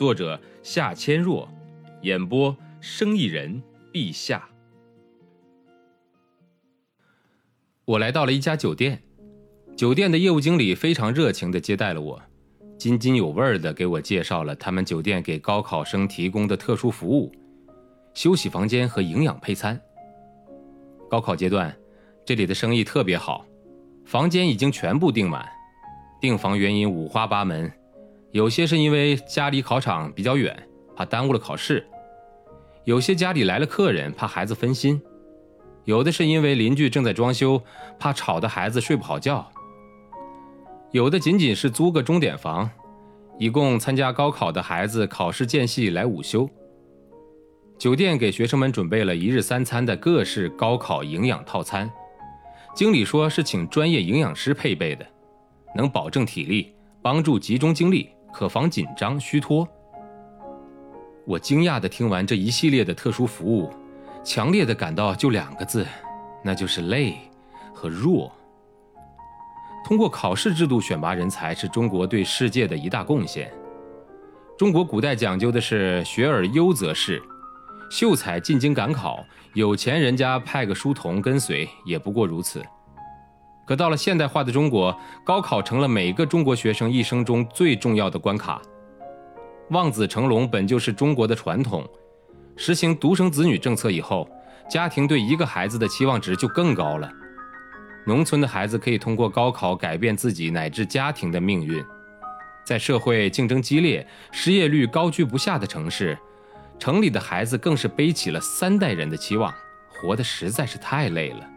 作者夏千若，演播生意人陛下。我来到了一家酒店，酒店的业务经理非常热情的接待了我，津津有味的给我介绍了他们酒店给高考生提供的特殊服务：休息房间和营养配餐。高考阶段，这里的生意特别好，房间已经全部订满，订房原因五花八门。有些是因为家离考场比较远，怕耽误了考试；有些家里来了客人，怕孩子分心；有的是因为邻居正在装修，怕吵得孩子睡不好觉；有的仅仅是租个钟点房，以供参加高考的孩子考试间隙来午休。酒店给学生们准备了一日三餐的各式高考营养套餐，经理说是请专业营养师配备的，能保证体力，帮助集中精力。可防紧张虚脱。我惊讶地听完这一系列的特殊服务，强烈地感到就两个字，那就是累和弱。通过考试制度选拔人才是中国对世界的一大贡献。中国古代讲究的是学而优则仕，秀才进京赶考，有钱人家派个书童跟随，也不过如此。可到了现代化的中国，高考成了每个中国学生一生中最重要的关卡。望子成龙本就是中国的传统，实行独生子女政策以后，家庭对一个孩子的期望值就更高了。农村的孩子可以通过高考改变自己乃至家庭的命运，在社会竞争激烈、失业率高居不下的城市，城里的孩子更是背起了三代人的期望，活得实在是太累了。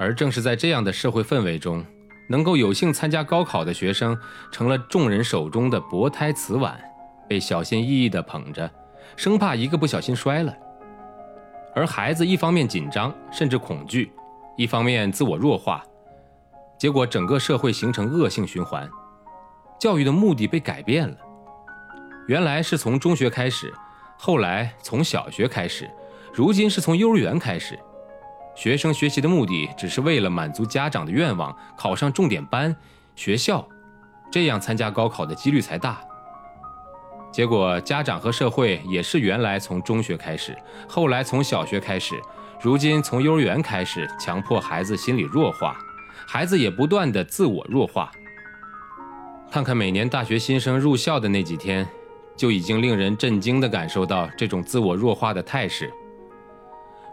而正是在这样的社会氛围中，能够有幸参加高考的学生，成了众人手中的薄胎瓷碗，被小心翼翼地捧着，生怕一个不小心摔了。而孩子一方面紧张甚至恐惧，一方面自我弱化，结果整个社会形成恶性循环，教育的目的被改变了。原来是从中学开始，后来从小学开始，如今是从幼儿园开始。学生学习的目的只是为了满足家长的愿望，考上重点班、学校，这样参加高考的几率才大。结果家长和社会也是原来从中学开始，后来从小学开始，如今从幼儿园开始，强迫孩子心理弱化，孩子也不断的自我弱化。看看每年大学新生入校的那几天，就已经令人震惊的感受到这种自我弱化的态势。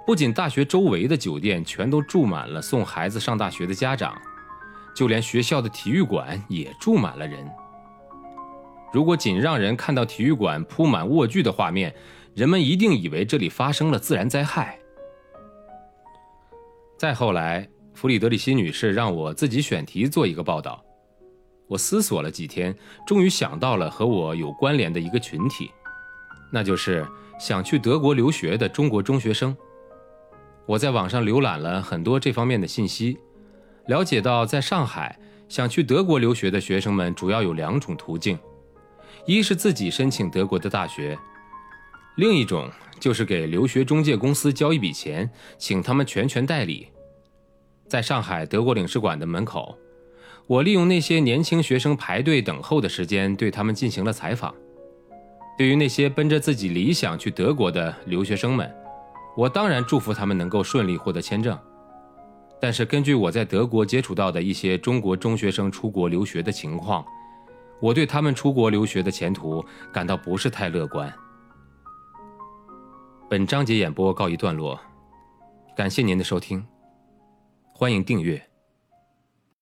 不仅大学周围的酒店全都住满了送孩子上大学的家长，就连学校的体育馆也住满了人。如果仅让人看到体育馆铺满卧具的画面，人们一定以为这里发生了自然灾害。再后来，弗里德里希女士让我自己选题做一个报道，我思索了几天，终于想到了和我有关联的一个群体，那就是想去德国留学的中国中学生。我在网上浏览了很多这方面的信息，了解到在上海想去德国留学的学生们主要有两种途径：一是自己申请德国的大学，另一种就是给留学中介公司交一笔钱，请他们全权代理。在上海德国领事馆的门口，我利用那些年轻学生排队等候的时间，对他们进行了采访。对于那些奔着自己理想去德国的留学生们，我当然祝福他们能够顺利获得签证，但是根据我在德国接触到的一些中国中学生出国留学的情况，我对他们出国留学的前途感到不是太乐观。本章节演播告一段落，感谢您的收听，欢迎订阅。